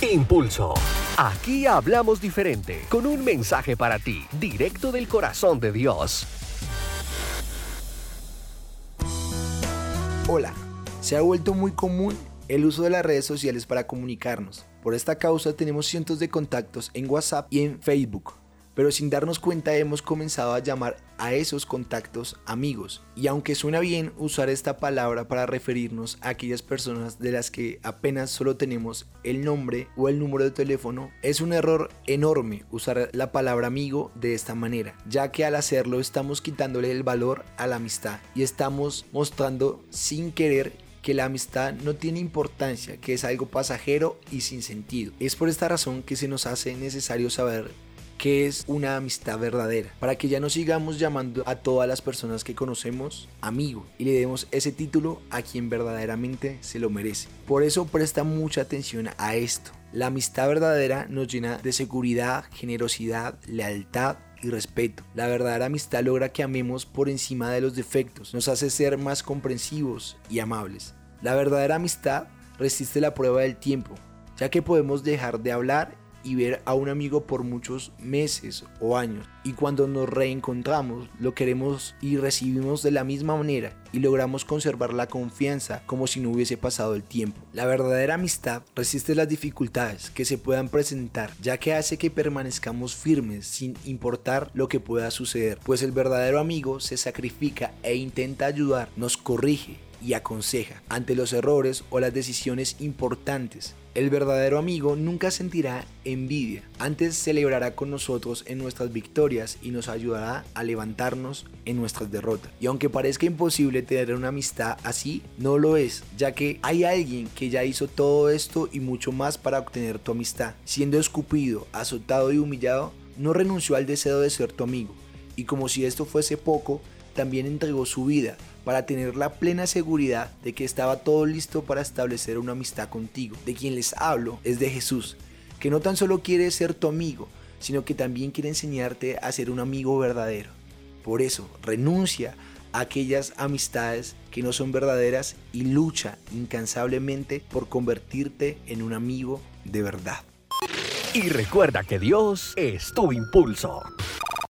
Impulso. Aquí hablamos diferente, con un mensaje para ti, directo del corazón de Dios. Hola, se ha vuelto muy común el uso de las redes sociales para comunicarnos. Por esta causa tenemos cientos de contactos en WhatsApp y en Facebook pero sin darnos cuenta hemos comenzado a llamar a esos contactos amigos. Y aunque suena bien usar esta palabra para referirnos a aquellas personas de las que apenas solo tenemos el nombre o el número de teléfono, es un error enorme usar la palabra amigo de esta manera, ya que al hacerlo estamos quitándole el valor a la amistad y estamos mostrando sin querer que la amistad no tiene importancia, que es algo pasajero y sin sentido. Es por esta razón que se nos hace necesario saber qué es una amistad verdadera, para que ya no sigamos llamando a todas las personas que conocemos amigo y le demos ese título a quien verdaderamente se lo merece. Por eso presta mucha atención a esto. La amistad verdadera nos llena de seguridad, generosidad, lealtad y respeto. La verdadera amistad logra que amemos por encima de los defectos, nos hace ser más comprensivos y amables. La verdadera amistad resiste la prueba del tiempo, ya que podemos dejar de hablar y ver a un amigo por muchos meses o años. Y cuando nos reencontramos, lo queremos y recibimos de la misma manera y logramos conservar la confianza como si no hubiese pasado el tiempo. La verdadera amistad resiste las dificultades que se puedan presentar, ya que hace que permanezcamos firmes sin importar lo que pueda suceder, pues el verdadero amigo se sacrifica e intenta ayudar, nos corrige y aconseja ante los errores o las decisiones importantes. El verdadero amigo nunca sentirá envidia, antes celebrará con nosotros en nuestras victorias y nos ayudará a levantarnos en nuestras derrotas. Y aunque parezca imposible tener una amistad así, no lo es, ya que hay alguien que ya hizo todo esto y mucho más para obtener tu amistad. Siendo escupido, azotado y humillado, no renunció al deseo de ser tu amigo. Y como si esto fuese poco, también entregó su vida para tener la plena seguridad de que estaba todo listo para establecer una amistad contigo. De quien les hablo es de Jesús, que no tan solo quiere ser tu amigo, sino que también quiere enseñarte a ser un amigo verdadero. Por eso, renuncia a aquellas amistades que no son verdaderas y lucha incansablemente por convertirte en un amigo de verdad. Y recuerda que Dios es tu impulso.